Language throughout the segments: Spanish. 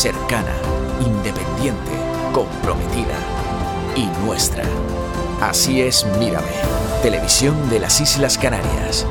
cercana, independiente, comprometida y nuestra. Así es Mírame, televisión de las Islas Canarias.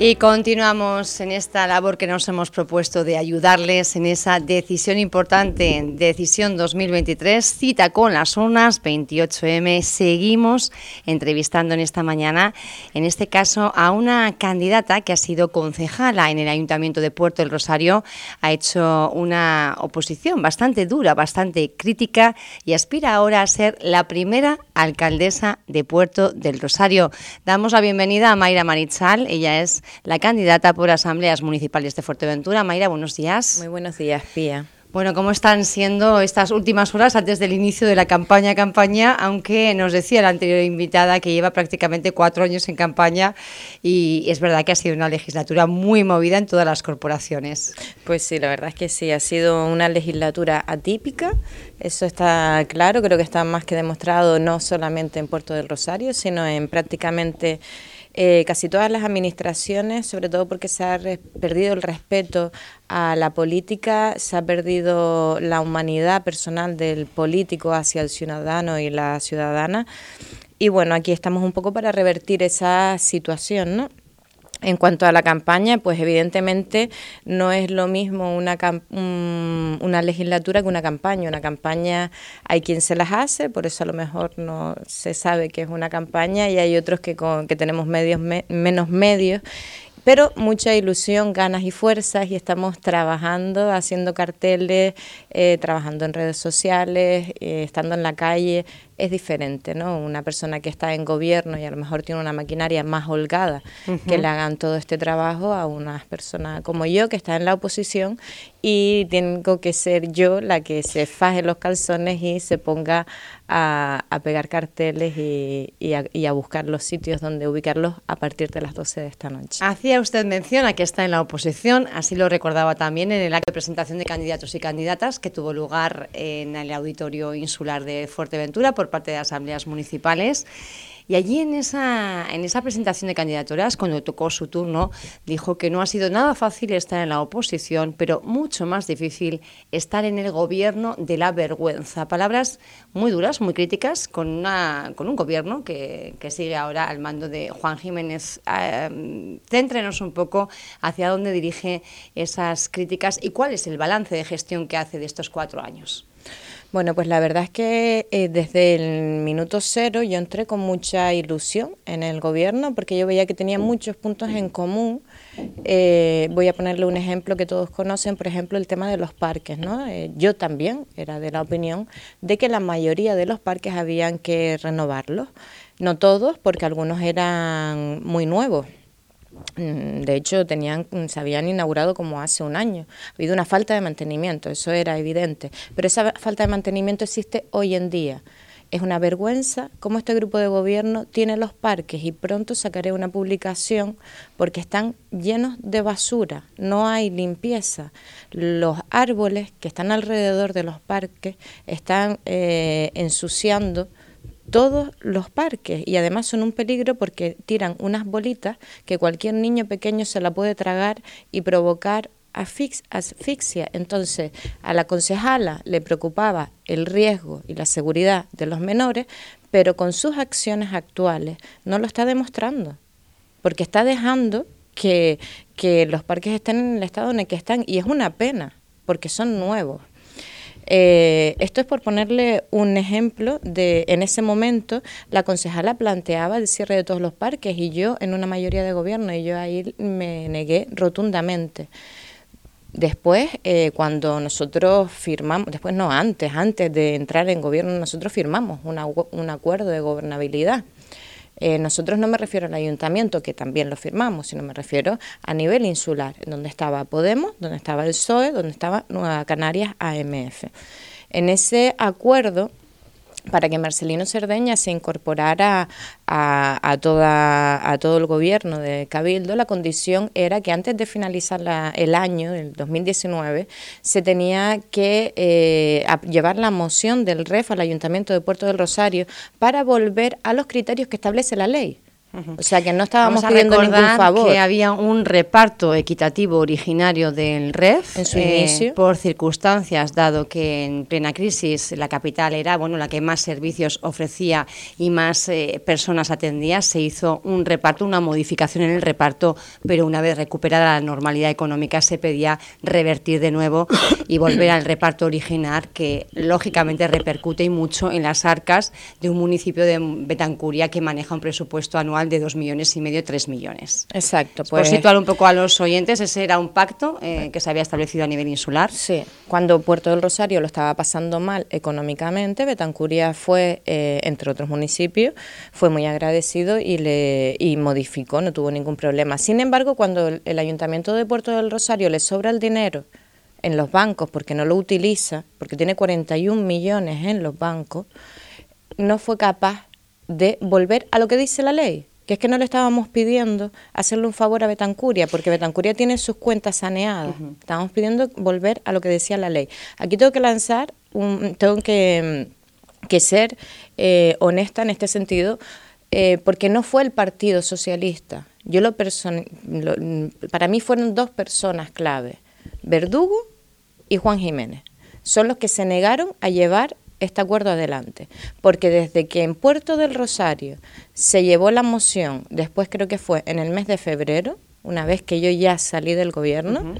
Y continuamos en esta labor que nos hemos propuesto de ayudarles en esa decisión importante, decisión 2023, cita con las urnas 28M. Seguimos entrevistando en esta mañana, en este caso, a una candidata que ha sido concejala en el Ayuntamiento de Puerto del Rosario, ha hecho una oposición bastante dura, bastante crítica y aspira ahora a ser la primera alcaldesa de Puerto del Rosario. Damos la bienvenida a Mayra Marichal, ella es la candidata por asambleas municipales de Fuerteventura. Mayra, buenos días. Muy buenos días, Pía. Bueno, ¿cómo están siendo estas últimas horas antes del inicio de la campaña campaña? Aunque nos decía la anterior invitada que lleva prácticamente cuatro años en campaña y es verdad que ha sido una legislatura muy movida en todas las corporaciones. Pues sí, la verdad es que sí, ha sido una legislatura atípica, eso está claro, creo que está más que demostrado no solamente en Puerto del Rosario, sino en prácticamente eh, casi todas las administraciones, sobre todo porque se ha perdido el respeto a la política, se ha perdido la humanidad personal del político hacia el ciudadano y la ciudadana. Y bueno, aquí estamos un poco para revertir esa situación, ¿no? En cuanto a la campaña, pues evidentemente no es lo mismo una, una legislatura que una campaña. Una campaña hay quien se las hace, por eso a lo mejor no se sabe que es una campaña y hay otros que, con, que tenemos medios menos medios pero mucha ilusión, ganas y fuerzas y estamos trabajando, haciendo carteles, eh, trabajando en redes sociales, eh, estando en la calle, es diferente, ¿no? Una persona que está en gobierno y a lo mejor tiene una maquinaria más holgada que le hagan todo este trabajo a una persona como yo que está en la oposición y tengo que ser yo la que se faje los calzones y se ponga a, pegar carteles y, a, buscar los sitios donde ubicarlos a partir de las 12 de esta noche. Hacía usted mención a que está en la oposición, así lo recordaba también en el acto de presentación de candidatos y candidatas que tuvo lugar en el auditorio insular de Fuerteventura por parte de asambleas municipales. Y allí en esa, en esa presentación de candidaturas, cuando tocó su turno, dijo que no ha sido nada fácil estar en la oposición, pero mucho más difícil estar en el gobierno de la vergüenza. Palabras muy duras, muy críticas, con, una, con un gobierno que, que sigue ahora al mando de Juan Jiménez. Eh, céntrenos un poco hacia dónde dirige esas críticas y cuál es el balance de gestión que hace de estos cuatro años. Bueno, pues la verdad es que eh, desde el minuto cero yo entré con mucha ilusión en el gobierno porque yo veía que tenía muchos puntos en común. Eh, voy a ponerle un ejemplo que todos conocen, por ejemplo, el tema de los parques. ¿no? Eh, yo también era de la opinión de que la mayoría de los parques habían que renovarlos. No todos, porque algunos eran muy nuevos Mm, de hecho, tenían, se habían inaugurado como hace un año. Ha habido una falta de mantenimiento, eso era evidente. Pero esa falta de mantenimiento existe hoy en día. Es una vergüenza cómo este grupo de gobierno tiene los parques y pronto sacaré una publicación porque están llenos de basura, no hay limpieza. Los árboles que están alrededor de los parques están eh, ensuciando todos los parques y además son un peligro porque tiran unas bolitas que cualquier niño pequeño se la puede tragar y provocar asfixia. Entonces, a la concejala le preocupaba el riesgo y la seguridad de los menores, pero con sus acciones actuales no lo está demostrando, porque está dejando que, que los parques estén en el estado en el que están y es una pena, porque son nuevos. Eh, esto es por ponerle un ejemplo de, en ese momento, la concejala planteaba el cierre de todos los parques y yo en una mayoría de gobierno y yo ahí me negué rotundamente. Después, eh, cuando nosotros firmamos, después no, antes, antes de entrar en gobierno, nosotros firmamos un acuerdo de gobernabilidad eh, nosotros no me refiero al ayuntamiento, que también lo firmamos, sino me refiero a nivel insular, donde estaba Podemos, donde estaba el PSOE, donde estaba Nueva Canarias AMF. En ese acuerdo para que Marcelino Cerdeña se incorporara a, toda, a todo el gobierno de Cabildo, la condición era que antes de finalizar el año, el 2019, se tenía que eh, llevar la moción del REF al Ayuntamiento de Puerto del Rosario para volver a los criterios que establece la ley. O sea que no estábamos pidiendo ningún favor. que había un reparto equitativo originario del REF en su eh, inicio. por circunstancias, dado que en plena crisis la capital era bueno la que más servicios ofrecía y más eh, personas atendía, se hizo un reparto, una modificación en el reparto, pero una vez recuperada la normalidad económica se pedía revertir de nuevo y volver al reparto original que lógicamente repercute y mucho en las arcas de un municipio de Betancuria que maneja un presupuesto anual de dos millones y medio, tres millones. Exacto. Pues, Por situar un poco a los oyentes, ese era un pacto eh, que se había establecido a nivel insular. Sí, cuando Puerto del Rosario lo estaba pasando mal económicamente, Betancuria fue, eh, entre otros municipios, fue muy agradecido y, le, y modificó, no tuvo ningún problema. Sin embargo, cuando el, Ayuntamiento de Puerto del Rosario le sobra el dinero en los bancos porque no lo utiliza, porque tiene 41 millones en los bancos, no fue capaz de volver a lo que dice la ley, que es que no le estábamos pidiendo hacerle un favor a Betancuria, porque Betancuria tiene sus cuentas saneadas. Estábamos pidiendo volver a lo que decía la ley. Aquí tengo que lanzar, un, tengo que, que ser eh, honesta en este sentido, eh, porque no fue el Partido Socialista. Yo lo, lo para mí fueron dos personas clave, Verdugo y Juan Jiménez. Son los que se negaron a llevar este acuerdo adelante, porque desde que en Puerto del Rosario se llevó la moción, después creo que fue en el mes de febrero, una vez que yo ya salí del gobierno,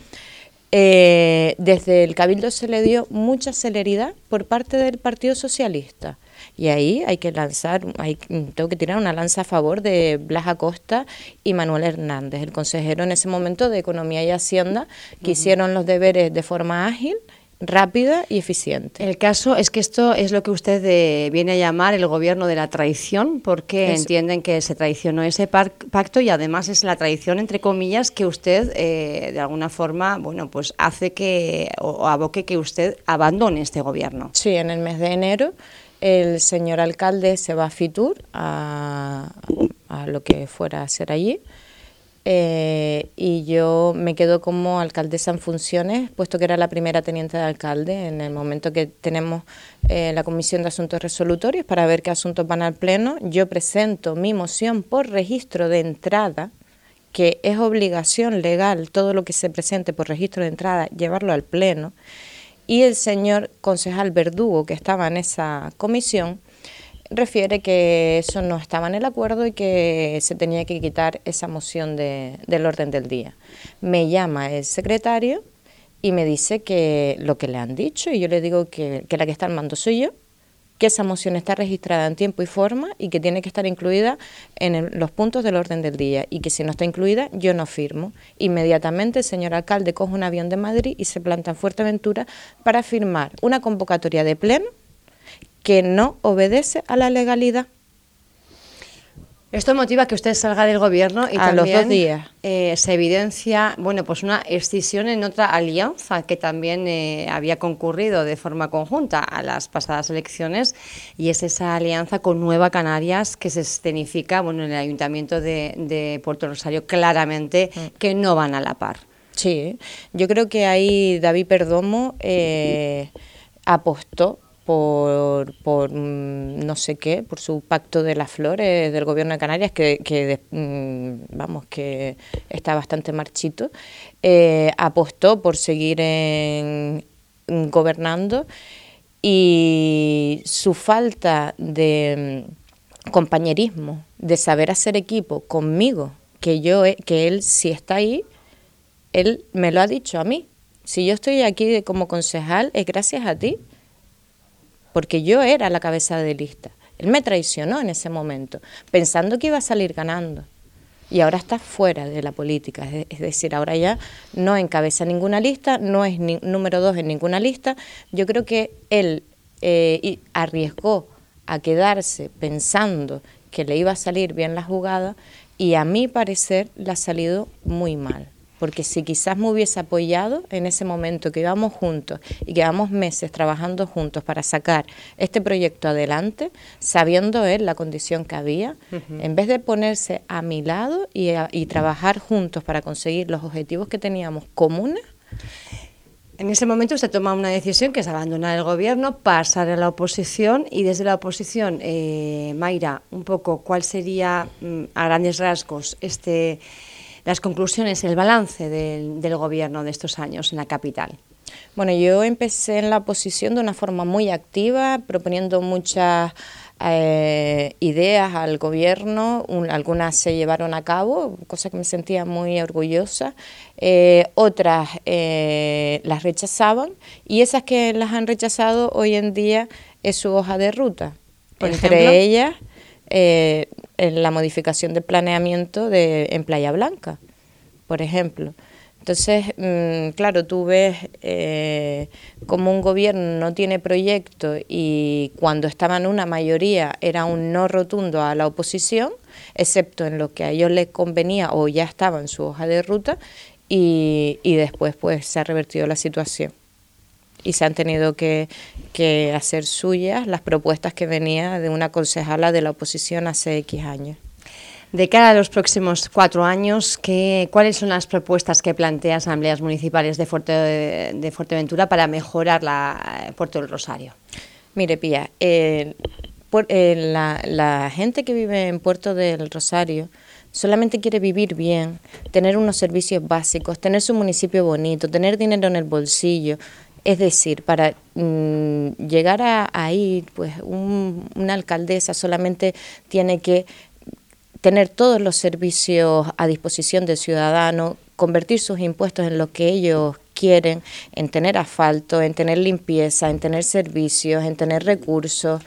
eh, desde el Cabildo se le dio mucha celeridad por parte del Partido Socialista. Y ahí hay que lanzar, hay, tengo que tirar una lanza a favor de Blas Acosta y Manuel Hernández, el consejero en ese momento de Economía y Hacienda, que hicieron los deberes de forma ágil rápida y eficiente. El caso es que esto es lo que usted eh, viene a llamar el gobierno de la traición, porque entienden que se traicionó ese pacto y además es la traición, entre comillas, que usted eh, de alguna forma, bueno, pues hace que o, aboque que usted abandone este gobierno. Sí, en el mes de enero el señor alcalde se va a Fitur a, a lo que fuera a ser allí eh, y yo me quedo como alcaldesa en funciones, puesto que era la primera teniente de alcalde en el momento que tenemos eh, la Comisión de Asuntos Resolutorios para ver qué asuntos van al Pleno. Yo presento mi moción por registro de entrada, que es obligación legal todo lo que se presente por registro de entrada, llevarlo al Pleno. Y el señor concejal Verdugo, que estaba en esa comisión, refiere que eso no estaba en el acuerdo y que se tenía que quitar esa moción de, del orden del día. Me llama el secretario y me dice que lo que le han dicho y yo le digo que, la que está al mando soy yo, que esa moción está registrada en tiempo y forma y que tiene que estar incluida en los puntos del orden del día y que si no está incluida yo no firmo. Inmediatamente el señor alcalde coge un avión de Madrid y se planta en Fuerteventura para firmar una convocatoria de pleno que no obedece a la legalidad. Esto motiva que usted salga del gobierno y a también los dos días. Eh, se evidencia, bueno, pues una escisión en otra alianza que también eh, había concurrido de forma conjunta a las pasadas elecciones y es esa alianza con Nueva Canarias que se escenifica, bueno, en el Ayuntamiento de, Puerto Rosario claramente mm. que no van a la par. Sí, yo creo que ahí David Perdomo eh, apostó por, mm, no sé qué, por su pacto de las flores del gobierno de Canarias, que, mm, vamos, que está bastante marchito, eh, apostó por seguir en, gobernando y su falta de mm, compañerismo, de saber hacer equipo conmigo, que yo que él si está ahí, él me lo ha dicho a mí. Si yo estoy aquí como concejal es gracias a ti porque yo era la cabeza de lista. Él me traicionó en ese momento, pensando que iba a salir ganando. Y ahora está fuera de la política, es decir, ahora ya no encabeza ninguna lista, no es número dos en ninguna lista. Yo creo que él eh, arriesgó a quedarse pensando que le iba a salir bien la jugada y a mi parecer le ha salido muy mal. Porque si quizás me hubiese apoyado en ese momento que íbamos juntos y que llevamos meses trabajando juntos para sacar este proyecto adelante, sabiendo él la condición que había, en vez de ponerse a mi lado y, y trabajar juntos para conseguir los objetivos que teníamos comunes, en ese momento se toma una decisión que es abandonar el gobierno, pasar a la oposición y desde la oposición, eh, Mayra, un poco cuál sería mm, a grandes rasgos este, las conclusiones, el balance del, del gobierno de estos años en la capital. Bueno, yo empecé en la oposición de una forma muy activa, proponiendo muchas eh, ideas al gobierno, algunas se llevaron a cabo, cosa que me sentía muy orgullosa, eh, otras eh, las rechazaban y esas que las han rechazado hoy en día es su hoja de ruta. Entre ellas, en la modificación del planeamiento de, en Playa Blanca, por ejemplo. Entonces, mm, claro, tú ves eh, como un gobierno no tiene proyecto y cuando estaba en una mayoría era un no rotundo a la oposición, excepto en lo que a ellos les convenía o ya estaba en su hoja de ruta y, y después pues se ha revertido la situación y se han tenido que, que hacer suyas las propuestas que venía de una concejala de la oposición hace X años. De cara a los próximos cuatro años, ¿qué, ¿cuáles son las propuestas que plantea Asambleas Municipales de, Fuerte, de Fuerteventura para mejorar la Puerto del Rosario? Mire, Pía, eh, la, la gente que vive en Puerto del Rosario solamente quiere vivir bien, tener unos servicios básicos, tener su municipio bonito, tener dinero en el bolsillo. Es decir, para mm, llegar a ahí, pues una alcaldesa solamente tiene que tener todos los servicios a disposición del ciudadano, convertir sus impuestos en lo que ellos quieren, en tener asfalto, en tener limpieza, en tener servicios, en tener recursos.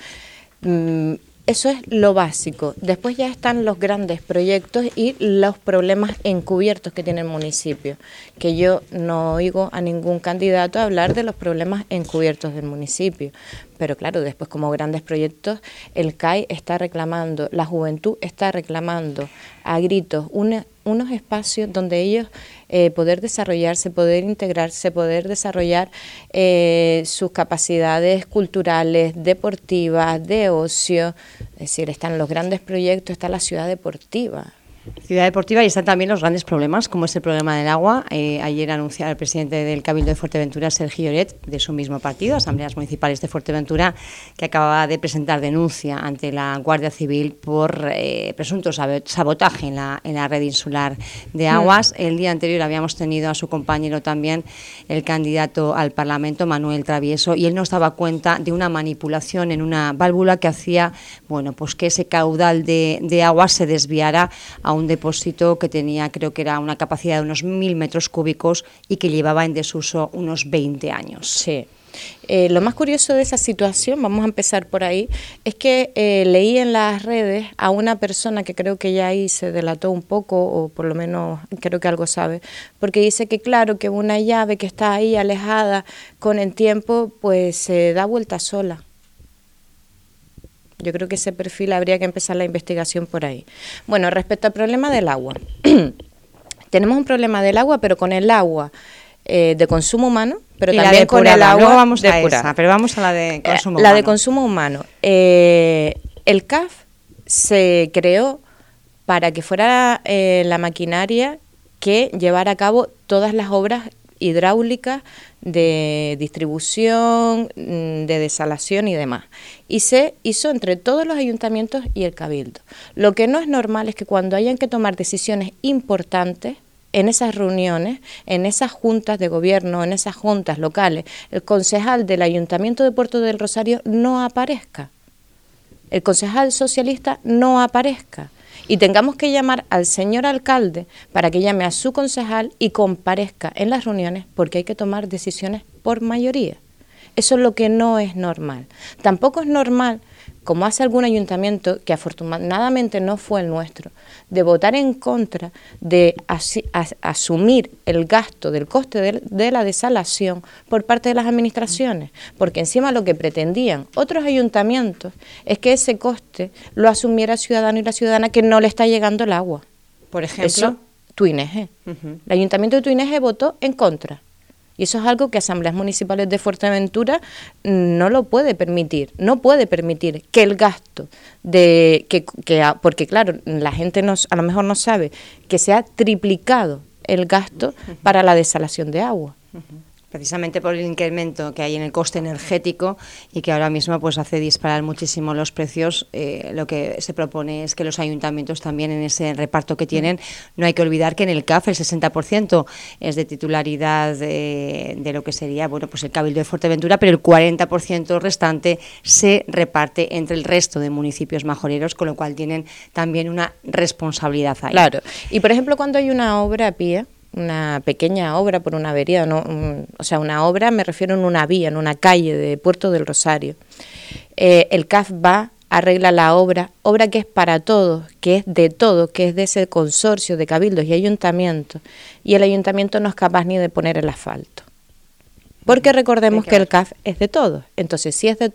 Mm, eso es lo básico. Después ya están los grandes proyectos y los problemas encubiertos que tiene el municipio, que yo no oigo a ningún candidato hablar de los problemas encubiertos del municipio. Pero claro, después como grandes proyectos, el CAI está reclamando, la juventud está reclamando a gritos unos espacios donde ellos eh, poder desarrollarse, poder integrarse, poder desarrollar eh, sus capacidades culturales, deportivas, de ocio. Es decir, están los grandes proyectos, está la ciudad deportiva. Ciudad deportiva y están también los grandes problemas, como es el problema del agua. Eh, ayer anunciaba el presidente del Cabildo de Fuerteventura, Sergio Lloret, de su mismo partido, Asambleas Municipales de Fuerteventura, que acababa de presentar denuncia ante la Guardia Civil por eh, presunto sabotaje en la, en la red insular de mm. aguas. El día anterior habíamos tenido a su compañero también, el candidato al Parlamento, Manuel Travieso, y él nos daba cuenta de una manipulación en una válvula que hacía bueno, pues que ese caudal de, de agua se desviara a un depósito que tenía, creo que era una capacidad de unos mil metros cúbicos y que llevaba en desuso unos 20 años. Sí. Eh, lo más curioso de esa situación, vamos a empezar por ahí, es que eh, leí en las redes a una persona que creo que ya ahí se delató un poco, o por lo menos creo que algo sabe, porque dice que claro, que una llave que está ahí alejada con el tiempo, pues se da vuelta sola. Yo creo que ese perfil habría que empezar la investigación por ahí. Bueno, respecto al problema del agua. Tenemos un problema del agua, pero con el agua eh, de consumo humano, pero también con el agua vamos a esa, pero vamos a la de eh, consumo humano. La de consumo humano. Eh, el CAF se creó para que fuera la maquinaria que llevara a cabo todas las obras hidráulicas de distribución, mm, de desalación y demás. Y se hizo entre todos los ayuntamientos y el cabildo. Lo que no es normal es que cuando hayan que tomar decisiones importantes, en esas reuniones, en esas juntas de gobierno, en esas juntas locales, el concejal del Ayuntamiento de Puerto del Rosario no aparezca. El concejal socialista no aparezca y tengamos que llamar al señor alcalde para que llame a su concejal y comparezca en las reuniones porque hay que tomar decisiones por mayoría. Eso es lo que no es normal. Tampoco es normal como hace algún ayuntamiento, que afortunadamente no fue el nuestro, de votar en contra de asumir el gasto del coste de, la desalación por parte de las administraciones, porque encima lo que pretendían otros ayuntamientos es que ese coste lo asumiera el ciudadano y la ciudadana que no le está llegando el agua. Por ejemplo. Tuineje. El Ayuntamiento de Tuineje votó en contra. Y eso es algo que asambleas municipales de Fuerteventura no lo puede permitir. No puede permitir que el gasto de que, que porque claro, la gente nos, a lo mejor no sabe que se ha triplicado el gasto para la desalación de agua precisamente por el incremento que hay en el coste energético y que ahora mismo pues hace disparar muchísimo los precios, eh, lo que se propone es que los ayuntamientos también en ese reparto que tienen, no hay que olvidar que en el CAF el 60% es de titularidad de, lo que sería bueno pues el Cabildo de Fuerteventura, pero el 40% restante se reparte entre el resto de municipios majoreros, con lo cual tienen también una responsabilidad ahí. Claro, y por ejemplo cuando hay una obra, Pía, una pequeña obra por una avería, no, o sea, una obra me refiero en una vía, en una calle de Puerto del Rosario. Eh, el CAF va, arregla la obra, obra que es para todos, que es de todo, que es de ese consorcio de cabildos y ayuntamientos, y el ayuntamiento no es capaz ni de poner el asfalto. Porque recordemos que el CAF es de todos, entonces si es de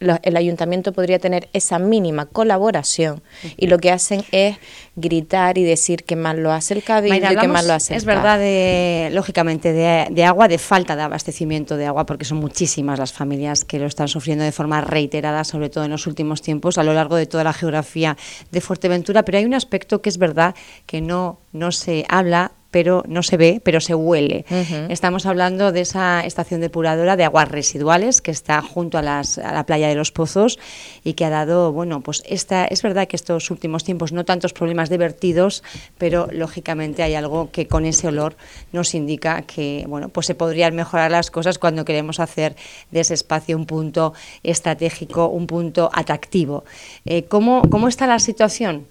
el ayuntamiento podría tener esa mínima colaboración. Y lo que hacen es gritar y decir que mal lo hace el cabildo y que mal lo hace el Es verdad, de, lógicamente, de, agua, de falta de abastecimiento de agua, porque son muchísimas las familias que lo están sufriendo de forma reiterada, sobre todo en los últimos tiempos, a lo largo de toda la geografía de Fuerteventura, pero hay un aspecto que es verdad que no, no se habla pero no se ve, pero se huele. Estamos hablando de esa estación depuradora de aguas residuales que está junto a, las, a, la playa de los Pozos y que ha dado, bueno, pues esta, es verdad que estos últimos tiempos no tantos problemas de vertidos, pero lógicamente hay algo que con ese olor nos indica que, bueno, pues se podrían mejorar las cosas cuando queremos hacer de ese espacio un punto estratégico, un punto atractivo. Eh, ¿cómo, ¿Cómo está la situación?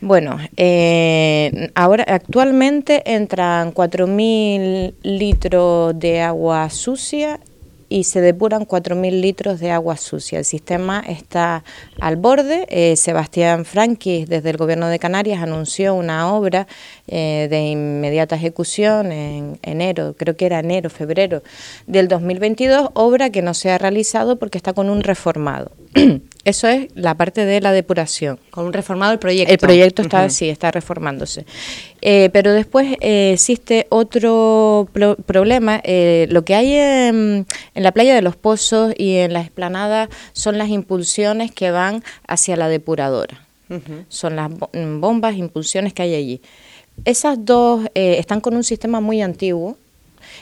Bueno, eh, ahora actualmente entran 4.000 litros de agua sucia y se depuran 4.000 litros de agua sucia. El sistema está al borde. Eh, Sebastián Franquis, desde el Gobierno de Canarias, anunció una obra eh, de inmediata ejecución en enero, creo que era enero, febrero del 2022, obra que no se ha realizado porque está con un reformado. Eso es la parte de la depuración. Con un reformado el proyecto. El proyecto está, sí, está reformándose. Eh, pero después eh, existe otro problema. Eh, lo que hay en, la playa de los pozos y en la esplanada son las impulsiones que van hacia la depuradora. Son las bombas, impulsiones que hay allí. Esas dos están con un sistema muy antiguo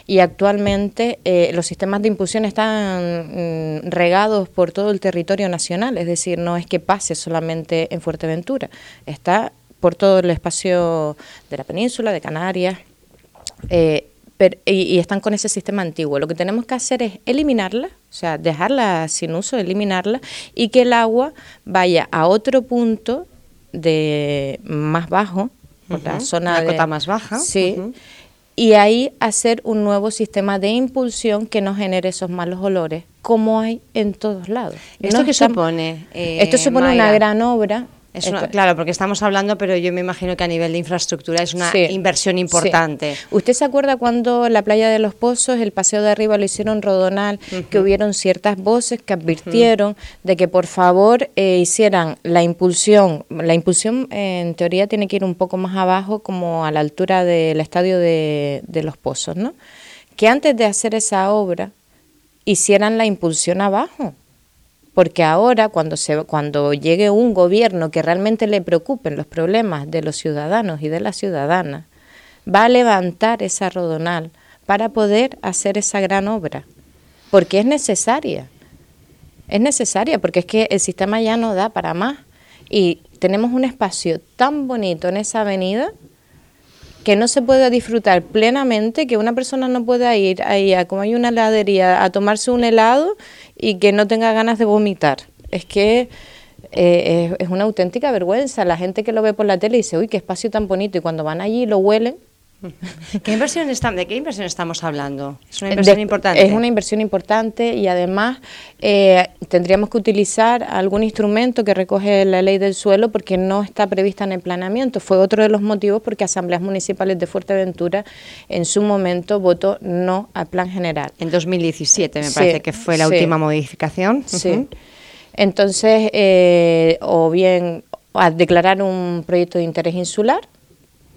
y actualmente eh, los sistemas de impulsión están mm, regados por todo el territorio nacional, es decir, no es que pase solamente en Fuerteventura, está por todo el espacio de la península, de Canarias. Eh, y, están con ese sistema antiguo. Lo que tenemos que hacer es eliminarla, o sea, dejarla sin uso, eliminarla y que el agua vaya a otro punto de más bajo, por la zona de cota más baja. Sí y ahí hacer un nuevo sistema de impulsión que no genere esos malos olores, como hay en todos lados. ¿Esto qué supone? Eh, esto supone una gran obra claro, porque estamos hablando, pero yo me imagino que a nivel de infraestructura es una inversión importante. ¿Usted se acuerda cuando la playa de los Pozos, el paseo de arriba lo hicieron rodonal, que hubieron ciertas voces que advirtieron de que por favor eh, hicieran la impulsión? La impulsión en teoría tiene que ir un poco más abajo, como a la altura del estadio de, de los Pozos, ¿no? Que antes de hacer esa obra hicieran la impulsión abajo porque ahora cuando, se, cuando llegue un gobierno que realmente le preocupen los problemas de los ciudadanos y de las ciudadanas, va a levantar esa rodonal para poder hacer esa gran obra, porque es necesaria, es necesaria, porque es que el sistema ya no da para más. Y tenemos un espacio tan bonito en esa avenida que no se puede disfrutar plenamente, que una persona no pueda ir ahí a como hay una heladería a tomarse un helado y que no tenga ganas de vomitar. Es que eh, es, una auténtica vergüenza. La gente que lo ve por la tele dice, uy, qué espacio tan bonito, y cuando van allí lo huelen. ¿Qué inversión ¿De qué inversión estamos hablando? Es una inversión importante. Es una inversión importante y además eh, tendríamos que utilizar algún instrumento que recoge la ley del suelo porque no está prevista en el planeamiento. Fue otro de los motivos porque asambleas municipales de Fuerteventura en su momento votó no al plan general. En 2017 me parece que fue la última modificación. Sí. Entonces, eh, o bien a declarar un proyecto de interés insular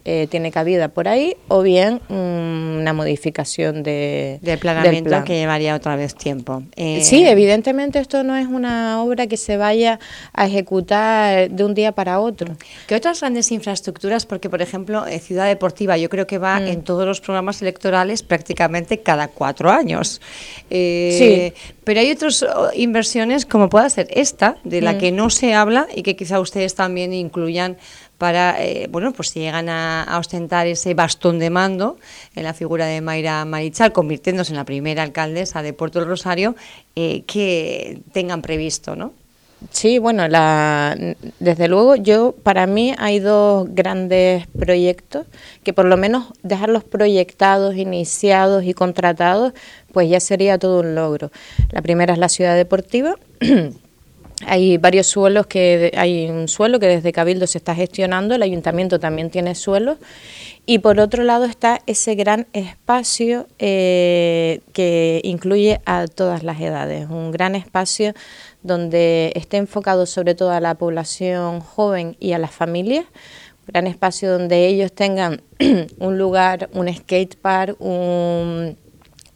eh, tiene cabida por ahí, o bien mm, una modificación de, del planeamiento que llevaría otra vez tiempo. Eh, sí, evidentemente esto no es una obra que se vaya a ejecutar de un día para otro. ¿Qué otras grandes infraestructuras? Porque, por ejemplo, eh, Ciudad Deportiva, yo creo que va mm. en todos los programas electorales prácticamente cada cuatro años. sí. Pero hay otras inversiones, como pueda ser esta, de la mm. que no se habla y que quizá ustedes también incluyan para, eh, bueno, pues si llegan a, ostentar ese bastón de mando en la figura de Mayra Marichal, convirtiéndose en la primera alcaldesa de Puerto del Rosario, eh, que tengan previsto, ¿no? Sí, bueno, la, desde luego yo, para mí hay dos grandes proyectos que por lo menos dejarlos proyectados, iniciados y contratados, pues ya sería todo un logro. La primera es la ciudad deportiva. Hay varios suelos que hay un suelo que desde Cabildo se está gestionando, el ayuntamiento también tiene suelos y por otro lado está ese gran espacio eh, que incluye a todas las edades, un gran espacio donde esté enfocado sobre todo a la población joven y a las familias, un gran espacio donde ellos tengan un lugar, un skate park, un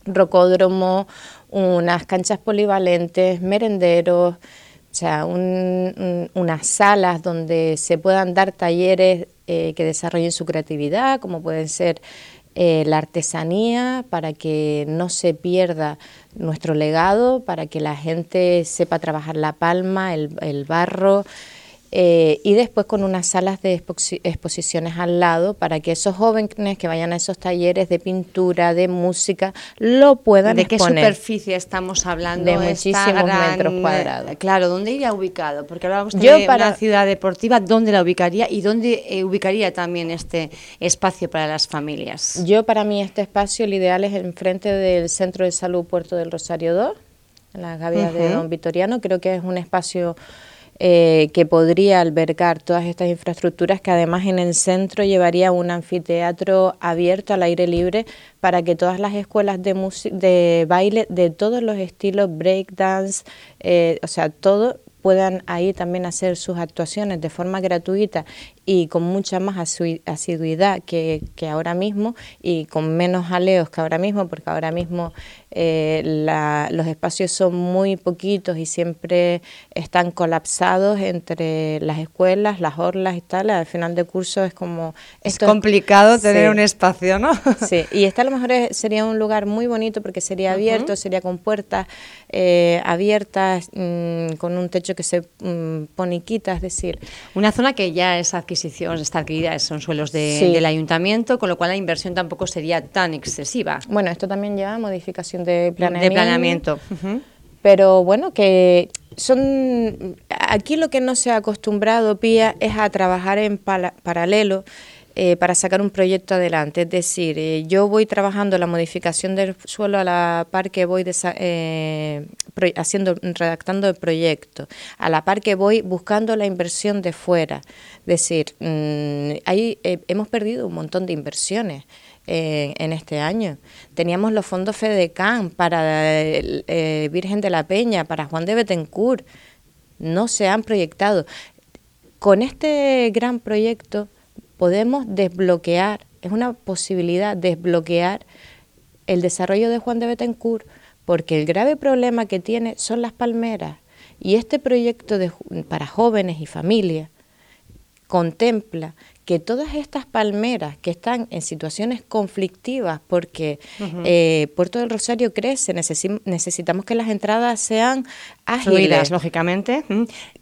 rocódromo, unas canchas polivalentes, merenderos, o sea, unas salas donde se puedan dar talleres eh, que desarrollen su creatividad, como pueden ser eh, la artesanía, para que no se pierda nuestro legado, para que la gente sepa trabajar la palma, el, el barro, eh, y después con unas salas de exposiciones al lado para que esos jóvenes que vayan a esos talleres de pintura, de música, lo puedan ¿De qué superficie estamos hablando? De muchísimos metros cuadrados. Claro, ¿dónde iría ubicado? Porque hablábamos de para, una ciudad deportiva, ¿dónde la ubicaría y dónde eh, ubicaría también este espacio para las familias? Yo para mí este espacio, el ideal es enfrente del Centro de Salud Puerto del Rosario 2, en las gavias de Don Vitoriano, creo que es un espacio eh, que podría albergar todas estas infraestructuras, que además en el centro llevaría un anfiteatro abierto al aire libre para que todas las escuelas de, de baile de todos los estilos, breakdance, eh, o sea, todo puedan ahí también hacer sus actuaciones de forma gratuita y con mucha más asiduidad que, que, ahora mismo y con menos jaleos que ahora mismo, porque ahora mismo eh, los espacios son muy poquitos y siempre están colapsados entre las escuelas, las orlas y tal. Al final de curso es como... Es complicado tener un espacio, ¿no? Sí, y este a lo mejor sería un lugar muy bonito porque sería abierto, sería con puertas eh, abiertas, mm, con un techo que se mm, pone y quita, es decir... Una zona que ya es adquisición, adquirida, son suelos del ayuntamiento, con lo cual la inversión tampoco sería tan excesiva. Bueno, esto también lleva modificación de planeamiento. Pero bueno, que son aquí lo que no se ha acostumbrado, Pía, es a trabajar en paralelo eh, para sacar un proyecto adelante. Es decir, eh, yo voy trabajando la modificación del suelo a la par que voy eh, haciendo, redactando el proyecto, a la par que voy buscando la inversión de fuera. Es decir, mm, ahí hemos perdido un montón de inversiones. en este año. Teníamos los fondos FEDECAN para Virgen de la Peña, para Juan de Betancourt. No se han proyectado. Con este gran proyecto podemos desbloquear, es una posibilidad desbloquear el desarrollo de Juan de Betancourt, porque el grave problema que tiene son las palmeras. Y este proyecto de, para jóvenes y familias contempla que todas estas palmeras que están en situaciones conflictivas, porque eh, Puerto del Rosario crece, necesitamos que las entradas sean ágiles. lógicamente.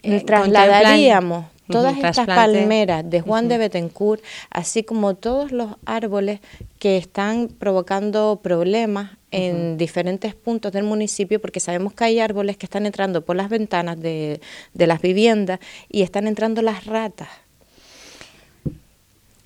Eh, trasladaríamos todas estas palmeras de Juan de Betancourt, así como todos los árboles que están provocando problemas en diferentes puntos del municipio, porque sabemos que hay árboles que están entrando por las ventanas de, las viviendas y están entrando las ratas.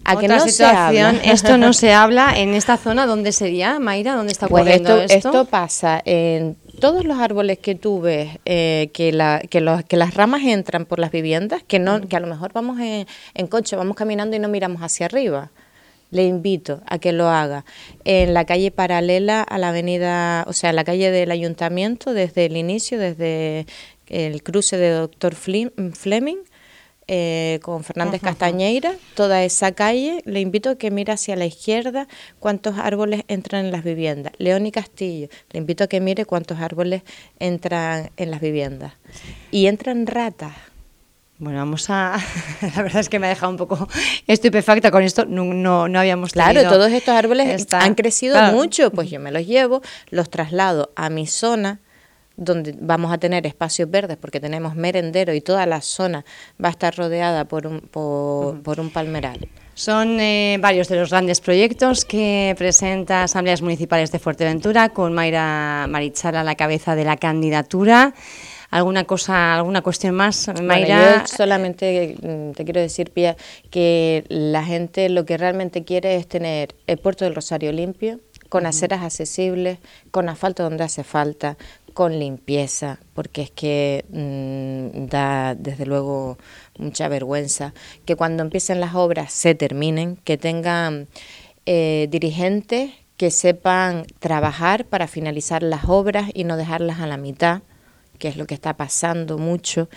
¿A que no situación, esto no se habla en esta zona, ¿dónde sería, Mayra? ¿Dónde está pues ocurriendo esto, esto? pasa en todos los árboles que tú ves, eh, que, la, que, los, que las ramas entran por las viviendas, que, no, que a lo mejor vamos en, en coche, vamos caminando y no miramos hacia arriba. Le invito a que lo haga en la calle paralela a la avenida, o sea, en la calle del ayuntamiento, desde el inicio, desde el cruce de Doctor Fleming, eh, con Fernández Castañeira, toda esa calle, le invito a que mire hacia la izquierda cuántos árboles entran en las viviendas. León y Castillo, le invito a que mire cuántos árboles entran en las viviendas. Y entran ratas. Bueno, vamos a. La verdad es que me ha dejado un poco estupefacta con esto. No, no, habíamos Claro, todos estos árboles han crecido mucho. Pues yo me los llevo, los traslado a mi zona donde vamos a tener espacios verdes porque tenemos merendero y toda la zona va a estar rodeada por un, por, un palmeral. Son eh, varios de los grandes proyectos que presenta Asambleas Municipales de Fuerteventura con Mayra Marichal a la cabeza de la candidatura. ¿Alguna cosa, alguna cuestión más, Mayra? yo solamente mm, te quiero decir, Pia, que la gente lo que realmente quiere es tener el puerto del Rosario limpio, con aceras accesibles, con asfalto donde hace falta, con limpieza, porque es que mm, da desde luego mucha vergüenza que cuando empiecen las obras se terminen, que tengan eh, dirigentes que sepan trabajar para finalizar las obras y no dejarlas a la mitad, que es lo que está pasando mucho,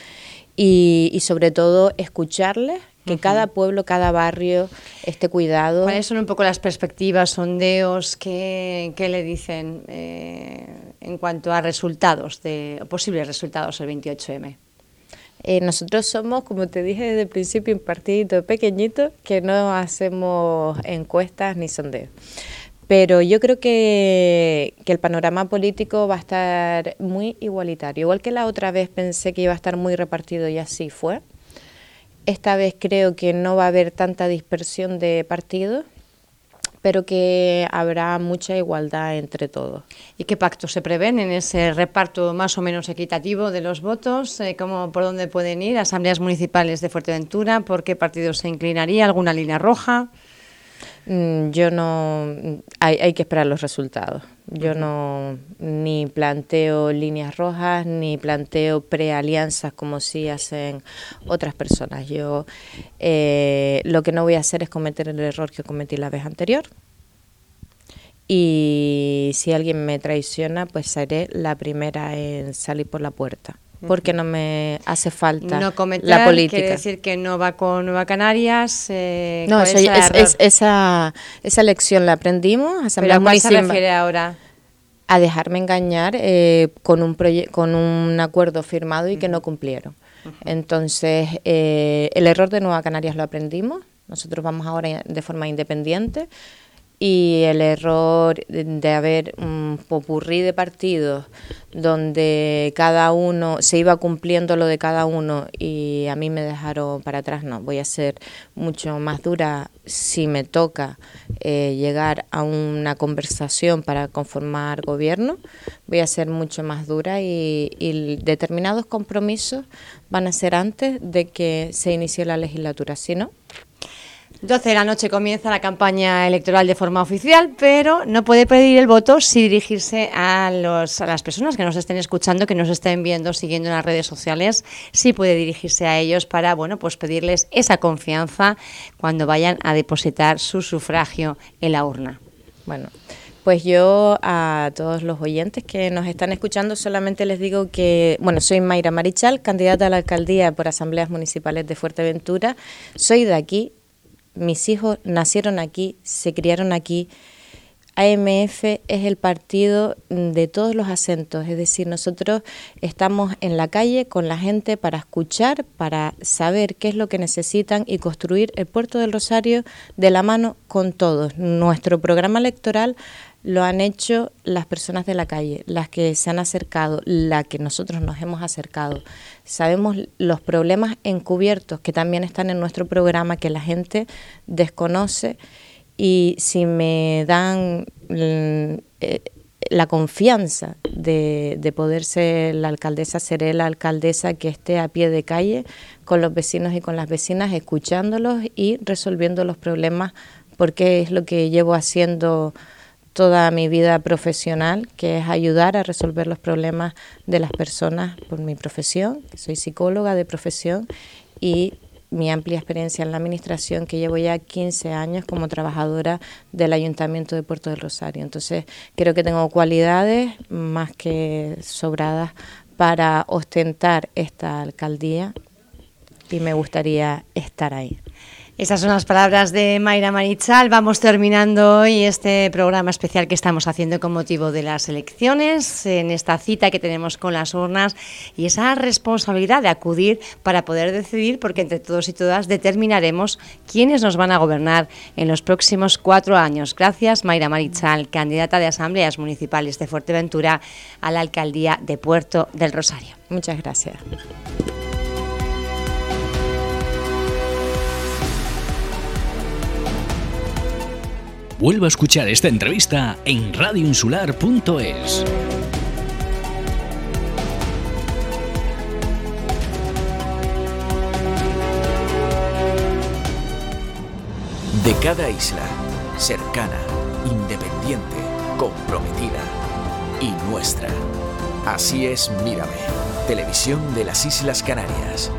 y, y sobre todo escucharles que cada pueblo, cada barrio esté cuidado. ¿Cuáles son un poco las perspectivas, sondeos, qué, le dicen eh, en cuanto a resultados, de posibles resultados el 28M? Eh, nosotros somos, como te dije desde el principio, un partidito pequeñito que no hacemos encuestas ni sondeos. Pero yo creo que, que, el panorama político va a estar muy igualitario. Igual que la otra vez pensé que iba a estar muy repartido y así fue. Esta vez creo que no va a haber tanta dispersión de partidos, pero que habrá mucha igualdad entre todos. ¿Y qué pactos se prevén en ese reparto más o menos equitativo de los votos? Eh, ¿cómo, ¿Por dónde pueden ir? ¿Asambleas municipales de Fuerteventura? ¿Por qué partido se inclinaría? ¿Alguna línea roja? Mm, yo no. Hay, hay que esperar los resultados. Yo no ni planteo líneas rojas ni planteo prealianzas como sí hacen otras personas. Yo eh, lo que no voy a hacer es cometer el error que cometí la vez anterior. Y si alguien me traiciona, pues seré la primera en salir por la puerta porque no me hace falta no la política. Quiere decir que no va con Nueva Canarias. Eh, no, esa, esa lección la aprendimos. ¿Pero a cuál se refiere ahora? A dejarme engañar eh, con, un con un acuerdo firmado y que no cumplieron. Entonces, eh, el error de Nueva Canarias lo aprendimos. Nosotros vamos ahora de forma independiente y el error de haber un popurrí de partidos donde cada uno se iba cumpliendo lo de cada uno y a mí me dejaron para atrás, no, voy a ser mucho más dura si me toca eh, llegar a una conversación para conformar gobierno, voy a ser mucho más dura y, y determinados compromisos van a ser antes de que se inicie la legislatura, si no, 12 de la noche comienza la campaña electoral de forma oficial, pero no puede pedir el voto si dirigirse a, los, a las personas que nos estén escuchando, que nos estén viendo, siguiendo en las redes sociales, sí puede dirigirse a ellos para, bueno, pues pedirles esa confianza cuando vayan a depositar su sufragio en la urna. Bueno, pues yo a todos los oyentes que nos están escuchando solamente les digo que, bueno, soy Mayra Marichal, candidata a la alcaldía por asambleas municipales de Fuerteventura. Soy de aquí, mis hijos nacieron aquí, se criaron aquí. AMF es el partido de todos los acentos, es decir, nosotros estamos en la calle con la gente para escuchar, para saber qué es lo que necesitan y construir el puerto del Rosario de la mano con todos. Nuestro programa electoral lo han hecho las personas de la calle, las que se han acercado, la que nosotros nos hemos acercado. Sabemos los problemas encubiertos que también están en nuestro programa que la gente desconoce y si me dan mm, eh, la confianza de, de, poder ser la alcaldesa, seré la alcaldesa que esté a pie de calle con los vecinos y con las vecinas, escuchándolos y resolviendo los problemas, porque es lo que llevo haciendo toda mi vida profesional, que es ayudar a resolver los problemas de las personas por mi profesión, soy psicóloga de profesión y mi amplia experiencia en la administración, que llevo ya 15 años como trabajadora del Ayuntamiento de Puerto del Rosario. Entonces, creo que tengo cualidades más que sobradas para ostentar esta alcaldía y me gustaría estar ahí. Esas son las palabras de Mayra Marichal. Vamos terminando hoy este programa especial que estamos haciendo con motivo de las elecciones, en esta cita que tenemos con las urnas y esa responsabilidad de acudir para poder decidir, porque entre todos y todas determinaremos quiénes nos van a gobernar en los próximos cuatro años. Gracias, Mayra Marichal, candidata de asambleas municipales de Fuerteventura a la alcaldía de Puerto del Rosario. Muchas gracias. Vuelva a escuchar esta entrevista en radioinsular.es. De cada isla, cercana, independiente, comprometida y nuestra. Así es Mírame, televisión de las Islas Canarias.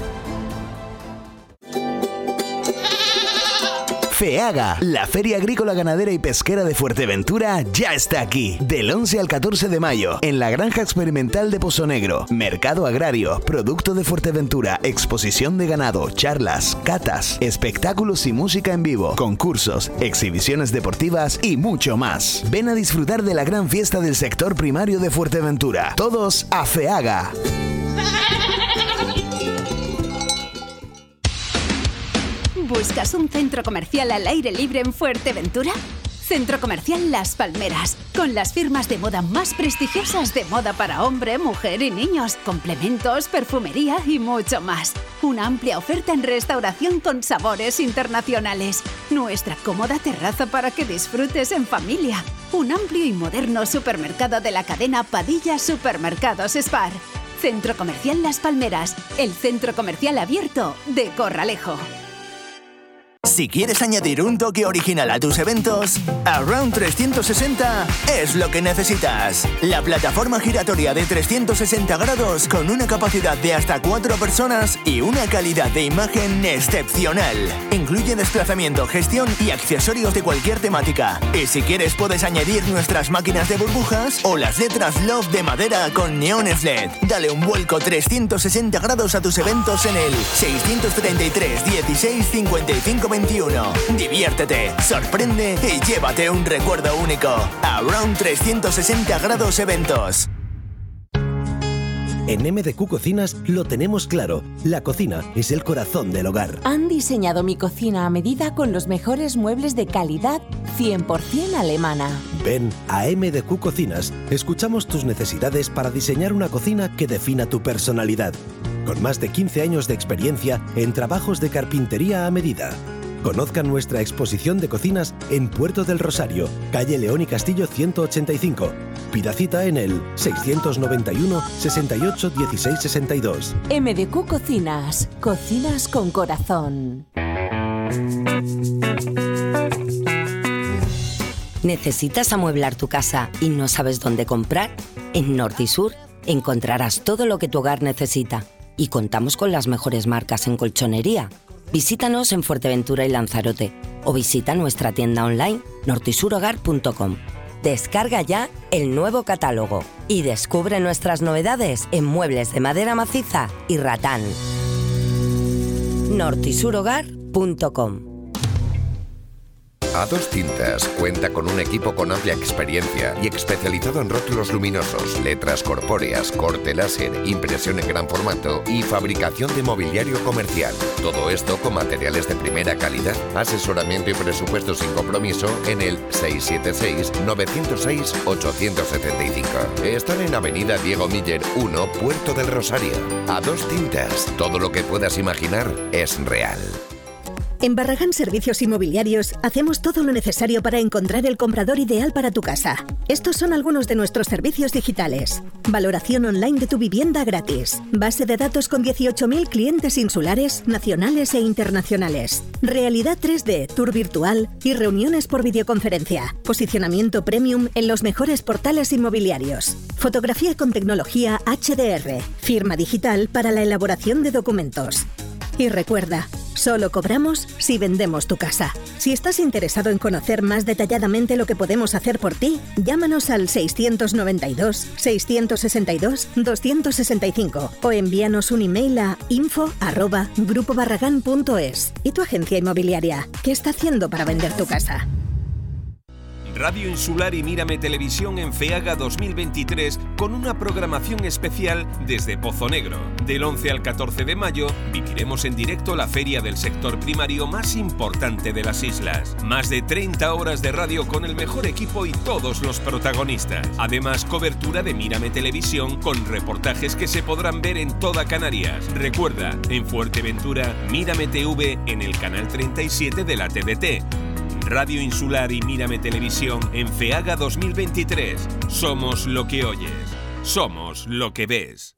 FEAGA, la Feria Agrícola Ganadera y Pesquera de Fuerteventura, ya está aquí. Del 11 al 14 de mayo, en la Granja Experimental de Pozo Negro. Mercado agrario, producto de Fuerteventura, exposición de ganado, charlas, catas, espectáculos y música en vivo, concursos, exhibiciones deportivas y mucho más. Ven a disfrutar de la gran fiesta del sector primario de Fuerteventura. Todos a FEAGA. ¿Buscas un centro comercial al aire libre en Fuerteventura? Centro Comercial Las Palmeras, con las firmas de moda más prestigiosas de moda para hombre, mujer y niños, complementos, perfumería y mucho más. Una amplia oferta en restauración con sabores internacionales. Nuestra cómoda terraza para que disfrutes en familia. Un amplio y moderno supermercado de la cadena Padilla Supermercados Spar. Centro Comercial Las Palmeras, el centro comercial abierto de Corralejo. Si quieres añadir un toque original a tus eventos, Around 360 es lo que necesitas. La plataforma giratoria de 360 grados con una capacidad de hasta 4 personas y una calidad de imagen excepcional. Incluye desplazamiento, gestión y accesorios de cualquier temática. Y si quieres puedes añadir nuestras máquinas de burbujas o las letras Love de madera con neones LED. Dale un vuelco 360 grados a tus eventos en el 633 16 55 21. Diviértete, sorprende y llévate un recuerdo único. Around 360 grados eventos. En MDQ Cocinas lo tenemos claro, la cocina es el corazón del hogar. Han diseñado mi cocina a medida con los mejores muebles de calidad 100% alemana. Ven a MDQ Cocinas, escuchamos tus necesidades para diseñar una cocina que defina tu personalidad. Con más de 15 años de experiencia en trabajos de carpintería a medida. Conozcan nuestra exposición de cocinas en Puerto del Rosario, calle León y Castillo 185. Pida cita en el 691 68 16 62. MDQ Cocinas, cocinas con corazón. ¿Necesitas amueblar tu casa y no sabes dónde comprar? En Nortisur encontrarás todo lo que tu hogar necesita y contamos con las mejores marcas en colchonería Visítanos en Fuerteventura y Lanzarote o visita nuestra tienda online nortisurhogar.com. Descarga ya el nuevo catálogo y descubre nuestras novedades en muebles de madera maciza y ratán. nortisurhogar.com a Dos Tintas cuenta con un equipo con amplia experiencia y especializado en rótulos luminosos, letras corpóreas, corte láser, impresión en gran formato y fabricación de mobiliario comercial. Todo esto con materiales de primera calidad, asesoramiento y presupuesto sin compromiso en el 676-906-875. Están en Avenida Diego Miller 1, Puerto del Rosario. A Dos Tintas, todo lo que puedas imaginar es real. En Barragán Servicios Inmobiliarios hacemos todo lo necesario para encontrar el comprador ideal para tu casa. Estos son algunos de nuestros servicios digitales. Valoración online de tu vivienda gratis. Base de datos con 18.000 clientes insulares, nacionales e internacionales. Realidad 3D, tour virtual y reuniones por videoconferencia. Posicionamiento premium en los mejores portales inmobiliarios. Fotografía con tecnología HDR. Firma digital para la elaboración de documentos. Y recuerda, Solo cobramos si vendemos tu casa. Si estás interesado en conocer más detalladamente lo que podemos hacer por ti, llámanos al 692-662-265 o envíanos un email a info.grupobarragán.es. ¿Y tu agencia inmobiliaria? ¿Qué está haciendo para vender tu casa? Radio Insular y Mírame Televisión en FEAGA 2023 con una programación especial desde Pozo Negro. Del 11 al 14 de mayo viviremos en directo la feria del sector primario más importante de las islas. Más de 30 horas de radio con el mejor equipo y todos los protagonistas. Además, cobertura de Mírame Televisión con reportajes que se podrán ver en toda Canarias. Recuerda, en Fuerteventura, Mírame TV en el canal 37 de la TDT Radio Insular y Mírame Televisión en FEAGA 2023. Somos lo que oyes. Somos lo que ves.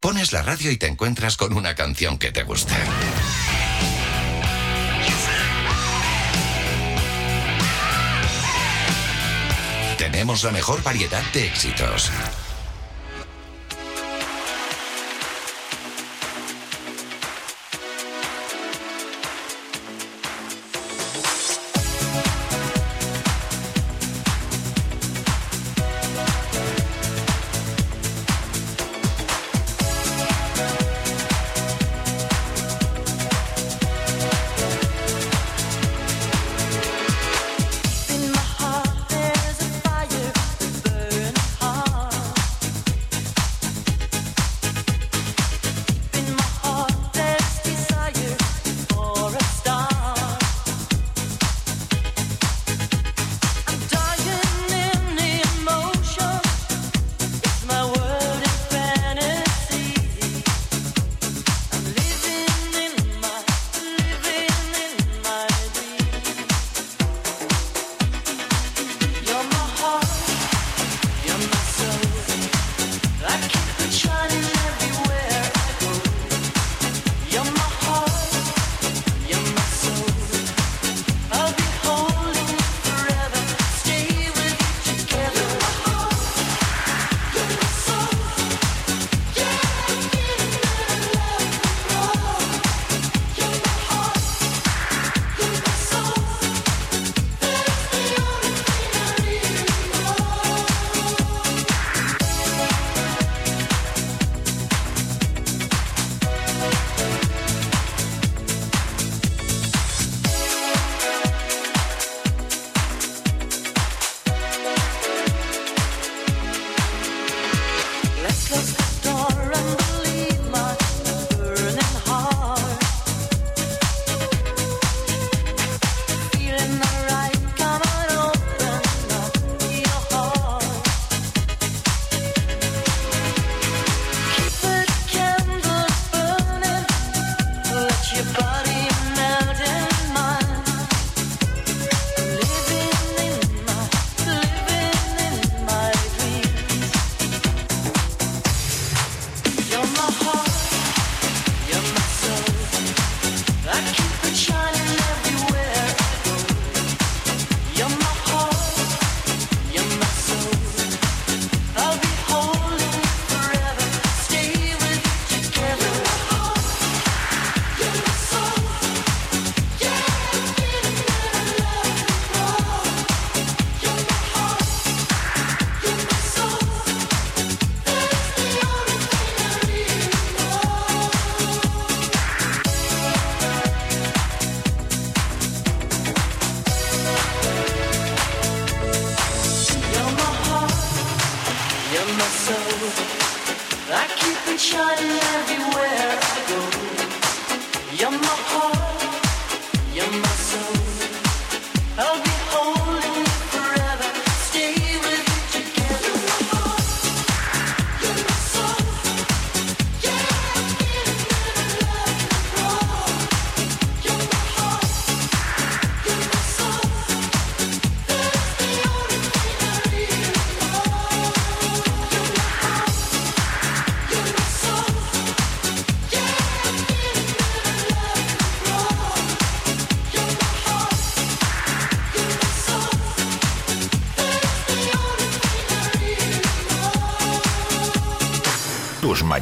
Pones la radio y te encuentras con una canción que te gusta. Tenemos la mejor variedad de éxitos.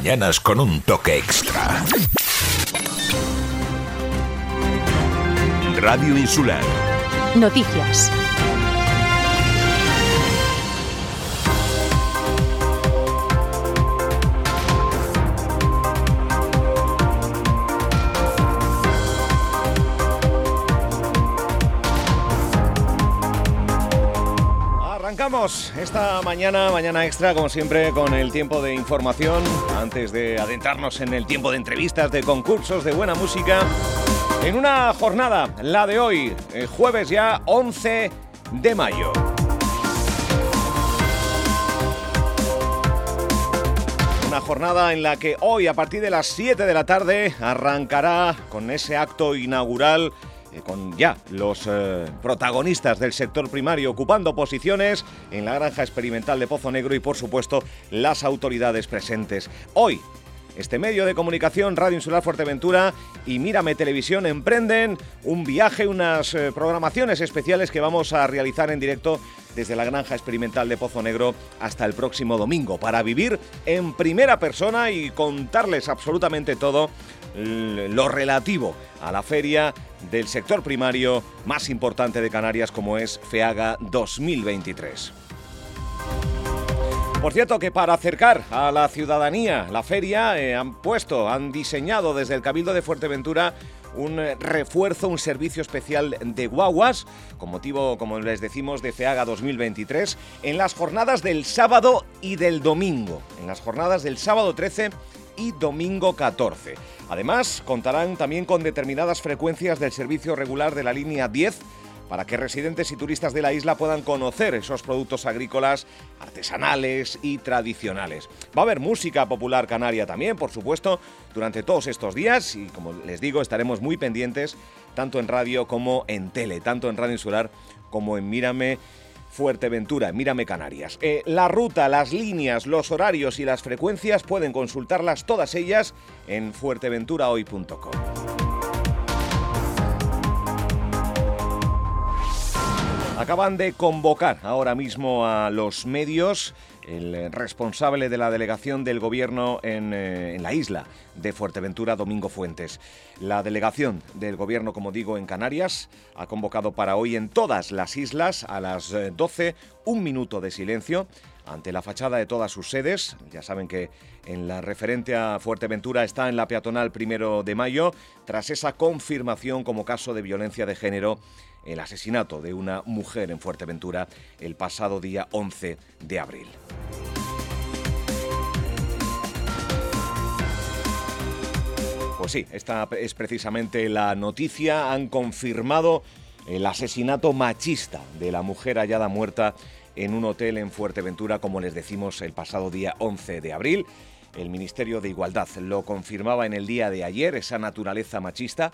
Mañanas con un toque extra. Radio Insular. Noticias. Esta mañana, mañana extra, como siempre, con el tiempo de información. Antes de adentrarnos en el tiempo de entrevistas, de concursos, de buena música. En una jornada, la de hoy, eh, jueves ya 11 de mayo. Una jornada en la que hoy, a partir de las 7 de la tarde, arrancará con ese acto inaugural eh, con ya los eh, protagonistas del sector primario ocupando posiciones en la granja experimental de Pozo Negro y por supuesto las autoridades presentes. Hoy este medio de comunicación, Radio Insular Fuerteventura y Mírame Televisión emprenden un viaje, unas eh, programaciones especiales que vamos a realizar en directo desde la granja experimental de Pozo Negro hasta el próximo domingo para vivir en primera persona y contarles absolutamente todo lo relativo a la feria del sector primario más importante de Canarias como es FEAGA 2023. Por cierto que para acercar a la ciudadanía la feria eh, han puesto, han diseñado desde el Cabildo de Fuerteventura un refuerzo, un servicio especial de guaguas, con motivo, como les decimos, de FEAGA 2023, en las jornadas del sábado y del domingo. En las jornadas del sábado 13 y domingo 14. Además, contarán también con determinadas frecuencias del servicio regular de la línea 10 para que residentes y turistas de la isla puedan conocer esos productos agrícolas artesanales y tradicionales. Va a haber música popular canaria también, por supuesto, durante todos estos días y como les digo, estaremos muy pendientes tanto en radio como en tele, tanto en Radio Insular como en Mírame Fuerteventura, Mírame Canarias. Eh, la ruta, las líneas, los horarios y las frecuencias pueden consultarlas todas ellas en fuerteventurahoy.com. Acaban de convocar ahora mismo a los medios el responsable de la delegación del gobierno en, eh, en, la isla de Fuerteventura, Domingo Fuentes. La delegación del gobierno, como digo, en Canarias ha convocado para hoy en todas las islas a las 12 eh, un minuto de silencio ante la fachada de todas sus sedes. Ya saben que en la referente a Fuerteventura está en la peatonal primero de mayo, tras esa confirmación como caso de violencia de género el asesinato de una mujer en Fuerteventura el pasado día 11 de abril. Pues sí, esta es precisamente la noticia. Han confirmado el asesinato machista de la mujer hallada muerta en un hotel en Fuerteventura, como les decimos, el pasado día 11 de abril. El Ministerio de Igualdad lo confirmaba en el día de ayer, esa naturaleza machista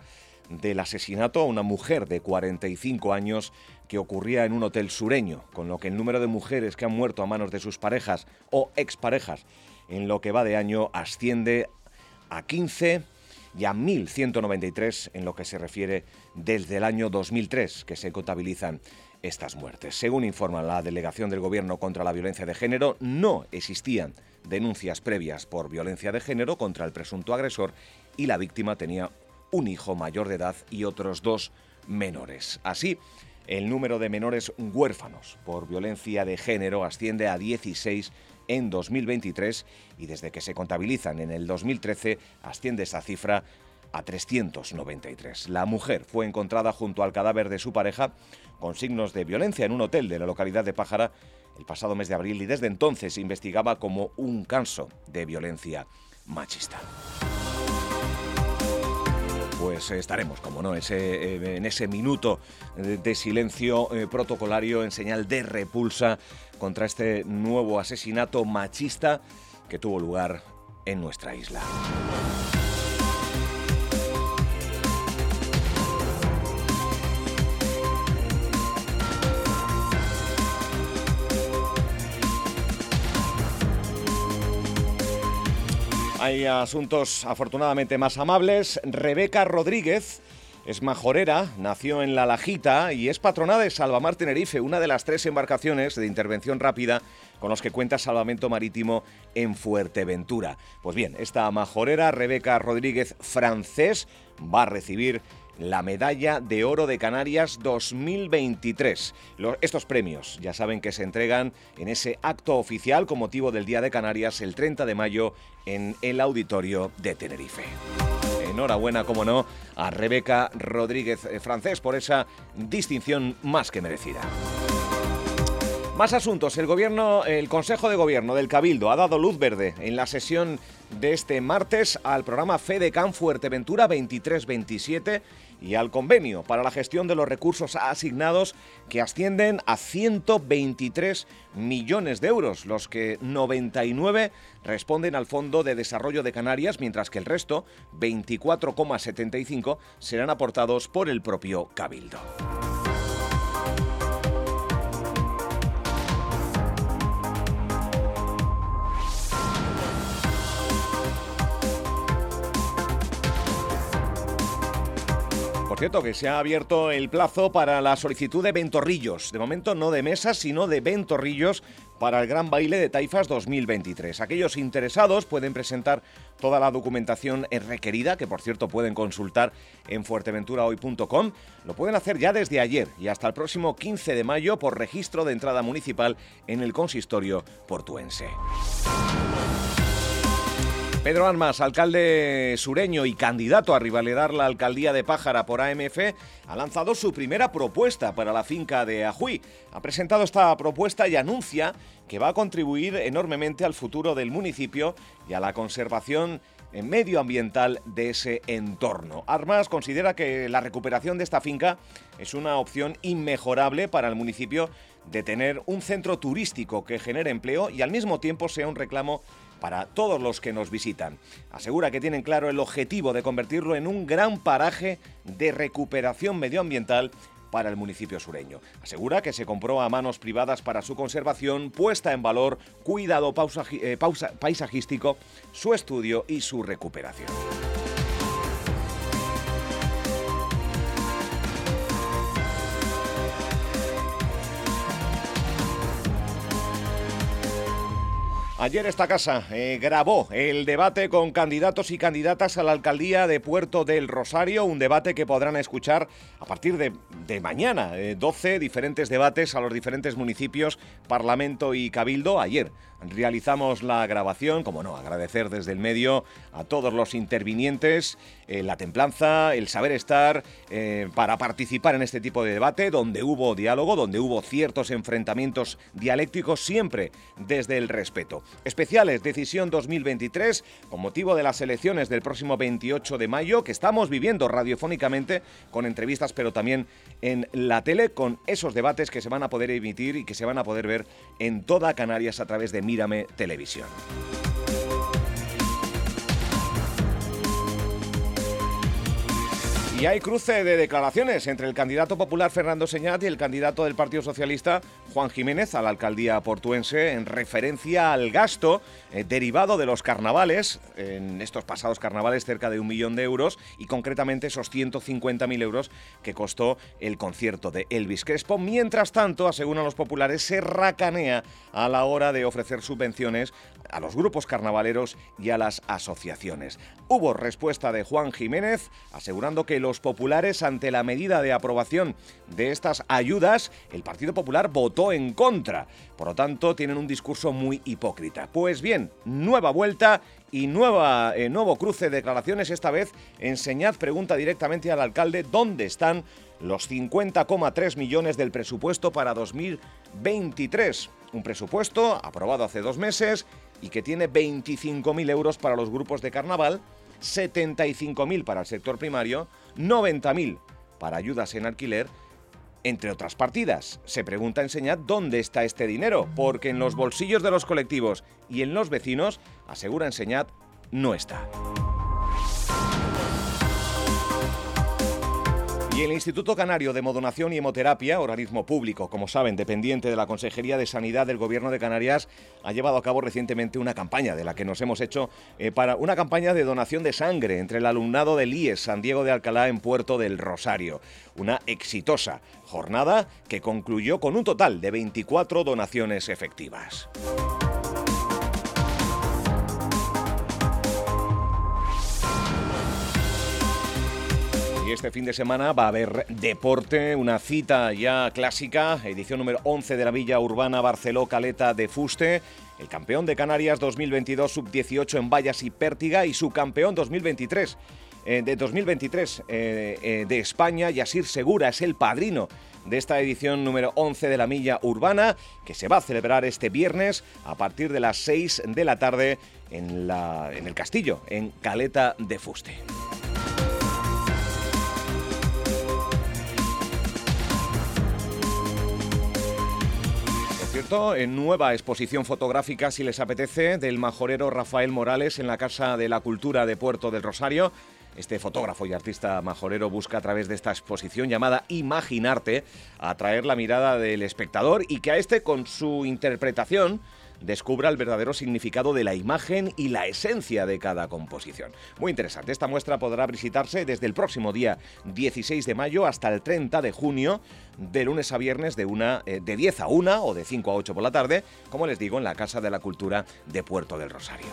del asesinato a una mujer de 45 años que ocurría en un hotel sureño, con lo que el número de mujeres que han muerto a manos de sus parejas o exparejas en lo que va de año asciende a 15 y a 1.193 en lo que se refiere desde el año 2003 que se contabilizan estas muertes. Según informa la Delegación del Gobierno contra la Violencia de Género, no existían denuncias previas por violencia de género contra el presunto agresor y la víctima tenía un hijo mayor de edad y otros dos menores. Así, el número de menores huérfanos por violencia de género asciende a 16 en 2023 y desde que se contabilizan en el 2013 asciende esa cifra a 393. La mujer fue encontrada junto al cadáver de su pareja con signos de violencia en un hotel de la localidad de Pájara el pasado mes de abril y desde entonces investigaba como un caso de violencia machista pues estaremos, como no, ese, eh, en ese minuto de silencio eh, protocolario en señal de repulsa contra este nuevo asesinato machista que tuvo lugar en nuestra isla. Hay asuntos afortunadamente más amables. Rebeca Rodríguez Es majorera, nació en La Lajita y es patrona de Salvamar Tenerife, una de las tres embarcaciones de intervención rápida con los que cuenta Salvamento Marítimo en Fuerteventura. Pues bien, esta majorera, Rebeca Rodríguez Francés, va a recibir la Medalla de Oro de Canarias 2023. estos premios ya saben que se entregan en ese acto oficial con motivo del Día de Canarias el 30 de mayo en el Auditorio de Tenerife enhorabuena, como no, a Rebeca Rodríguez eh, Francés por esa distinción más que merecida. Más asuntos. El gobierno, el Consejo de Gobierno del Cabildo ha dado luz verde en la sesión de este martes al programa FEDECAN Fuerteventura 23-27 y al convenio para la gestión de los recursos asignados que ascienden a 123 millones de euros, los que 99 responden al Fondo de Desarrollo de Canarias, mientras que el resto, 24,75, serán aportados por el propio Cabildo. Por cierto, que se ha abierto el plazo para la solicitud de ventorrillos. De momento no de mesas, sino de ventorrillos para el Gran Baile de Taifas 2023. Aquellos interesados pueden presentar toda la documentación requerida, que por cierto pueden consultar en fuerteventurahoy.com. Lo pueden hacer ya desde ayer y hasta el próximo 15 de mayo por registro de entrada municipal en el consistorio portuense. Pedro Armas, alcalde sureño y candidato a rivalidar la alcaldía de Pájara por AMF, ha lanzado su primera propuesta para la finca de Ajuy. Ha presentado esta propuesta y anuncia que va a contribuir enormemente al futuro del municipio y a la conservación medioambiental de ese entorno. Armas considera que la recuperación de esta finca es una opción inmejorable para el municipio de tener un centro turístico que genere empleo y al mismo tiempo sea un reclamo para todos los que nos visitan. Asegura que tienen claro el objetivo de convertirlo en un gran paraje de recuperación medioambiental para el municipio sureño. Asegura que se compró a manos privadas para su conservación, puesta en valor, cuidado eh, paisajístico, su estudio y su recuperación. Ayer esta casa eh, grabó el debate con candidatos y candidatas a la alcaldía de Puerto del Rosario, un debate que podrán escuchar a partir de, mañana, 12 eh, diferentes debates a los diferentes municipios, Parlamento y Cabildo. Ayer realizamos la grabación, como no, agradecer desde el medio a todos los intervinientes, eh, la templanza, el saber estar, para participar en este tipo de debate, donde hubo diálogo, donde hubo ciertos enfrentamientos dialécticos, siempre desde el respeto. Especiales Decisión 2023 con motivo de las elecciones del próximo 28 de mayo que estamos viviendo radiofónicamente con entrevistas pero también en la tele con esos debates que se van a poder emitir y que se van a poder ver en toda Canarias a través de Mírame Televisión. Y hay cruce de declaraciones entre el candidato popular Fernando Señat y el candidato del Partido Socialista Juan Jiménez a la alcaldía portuense en referencia al gasto eh, derivado de los carnavales, en estos pasados carnavales cerca de un millón de euros y concretamente esos 150.000 euros que costó el concierto de Elvis Crespo. Mientras tanto, aseguran los populares, se racanea a la hora de ofrecer subvenciones a los grupos carnavaleros y a las asociaciones. Hubo respuesta de Juan Jiménez asegurando que los populares ante la medida de aprobación de estas ayudas, el Partido Popular votó en contra. Por lo tanto, tienen un discurso muy hipócrita. Pues bien, nueva vuelta y nueva, eh, nuevo cruce de declaraciones. Esta vez, Enseñad pregunta directamente al alcalde dónde están los 50,3 millones del presupuesto para 2023. Un presupuesto aprobado hace dos meses y que tiene 25.000 euros para los grupos de carnaval, 75.000 para el sector primario, 90.000 para ayudas en alquiler, entre otras partidas. Se pregunta Enseñad dónde está este dinero, porque en los bolsillos de los colectivos y en los vecinos, asegura Enseñad, no está. Y el Instituto Canario de Modonación y Hemoterapia, organismo público, como saben, dependiente de la Consejería de Sanidad del Gobierno de Canarias, ha llevado a cabo recientemente una campaña de la que nos hemos hecho eh, para una campaña de donación de sangre entre el alumnado del IES San Diego de Alcalá en Puerto del Rosario. Una exitosa jornada que concluyó con un total de 24 donaciones efectivas. Este fin de semana va a haber deporte, una cita ya clásica, edición número 11 de la Villa Urbana Barceló Caleta de Fuste, el campeón de Canarias 2022 sub-18 en Vallas y Pértiga y su campeón 2023 eh, de 2023 eh, eh, de España, Yasir Segura es el padrino de esta edición número 11 de la Milla Urbana, que se va a celebrar este viernes a partir de las 6 de la tarde en el castillo, en Caleta de Fuste. En nueva exposición fotográfica, si les apetece, del majorero Rafael Morales en la Casa de la Cultura de Puerto del Rosario. Este fotógrafo y artista majorero busca a través de esta exposición llamada Imaginarte atraer la mirada del espectador y que a este con su interpretación descubra el verdadero significado de la imagen y la esencia de cada composición. Muy interesante, esta muestra podrá visitarse desde el próximo día 16 de mayo hasta el 30 de junio, de lunes a viernes de, una, eh, de 10 a 1 o de 5 a 8 por la tarde, como les digo, en la Casa de la Cultura de Puerto del Rosario.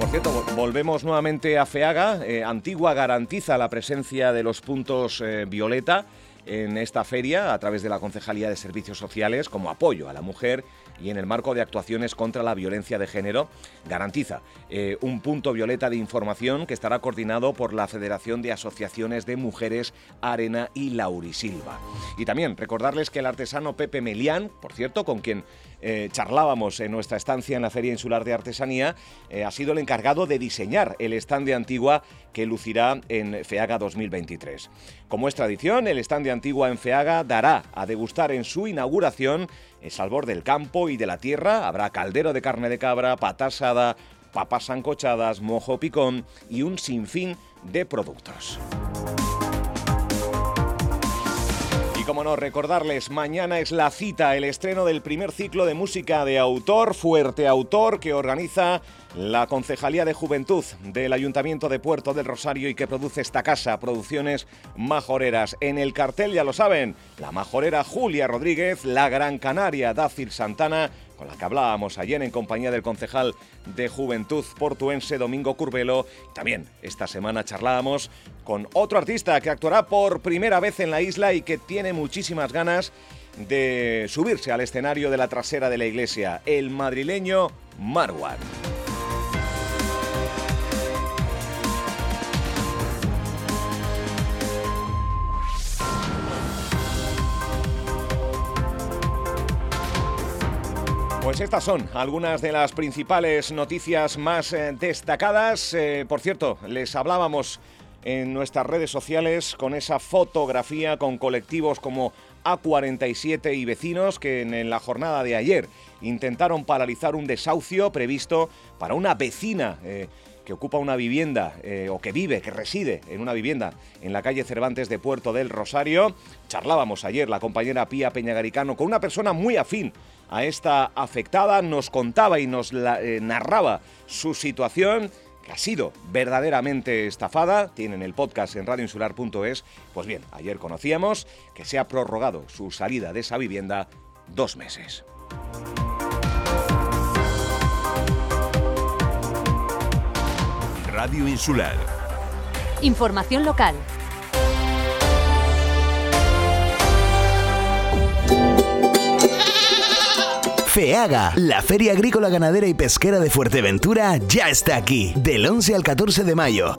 Por cierto, volvemos nuevamente a FEAGA. Eh, Antigua garantiza la presencia de los puntos eh, violeta en esta feria a través de la Concejalía de Servicios Sociales como apoyo a la mujer y en el marco de actuaciones contra la violencia de género, garantiza eh, un punto violeta de información que estará coordinado por la Federación de Asociaciones de Mujeres Arena y Laurisilva. Y también recordarles que el artesano Pepe Melián, por cierto, con quien eh, charlábamos en nuestra estancia en la Feria Insular de Artesanía, eh, ha sido el encargado de diseñar el stand de Antigua que lucirá en FEAGA 2023. Como es tradición, el stand de Antigua en FEAGA dará a degustar en su inauguración el sabor del campo y de la tierra. Habrá caldero de carne de cabra, patasada, papas sancochadas, mojo picón y un sinfín de productos. Como no, recordarles, mañana es la cita, el estreno del primer ciclo de música de autor, fuerte autor, que organiza la Concejalía de Juventud del Ayuntamiento de Puerto del Rosario y que produce esta casa, Producciones Majoreras. En el cartel, ya lo saben, la majorera Julia Rodríguez, la Gran Canaria Dácil Santana, con la que hablábamos ayer en compañía del concejal de Juventud portuense Domingo Curvelo. También esta semana charlábamos con otro artista que actuará por primera vez en la isla y que tiene muchísimas ganas de subirse al escenario de la trasera de la iglesia, el madrileño Marwan. Pues estas son algunas de las principales noticias más eh, destacadas. Eh, por cierto, les hablábamos en nuestras redes sociales con esa fotografía con colectivos como A47 y vecinos que en, la jornada de ayer intentaron paralizar un desahucio previsto para una vecina. Eh, que ocupa una vivienda o que vive, que reside en una vivienda en la calle Cervantes de Puerto del Rosario. Charlábamos ayer la compañera Pía Peñagaricano con una persona muy afín a esta afectada, nos contaba y nos eh, narraba su situación que ha sido verdaderamente estafada, tienen el podcast en radioinsular.es, pues bien, ayer conocíamos que se ha prorrogado su salida de esa vivienda dos meses. Radio Insular. Información local. FEAGA, la Feria Agrícola Ganadera y Pesquera de Fuerteventura, ya está aquí, del 11 al 14 de mayo.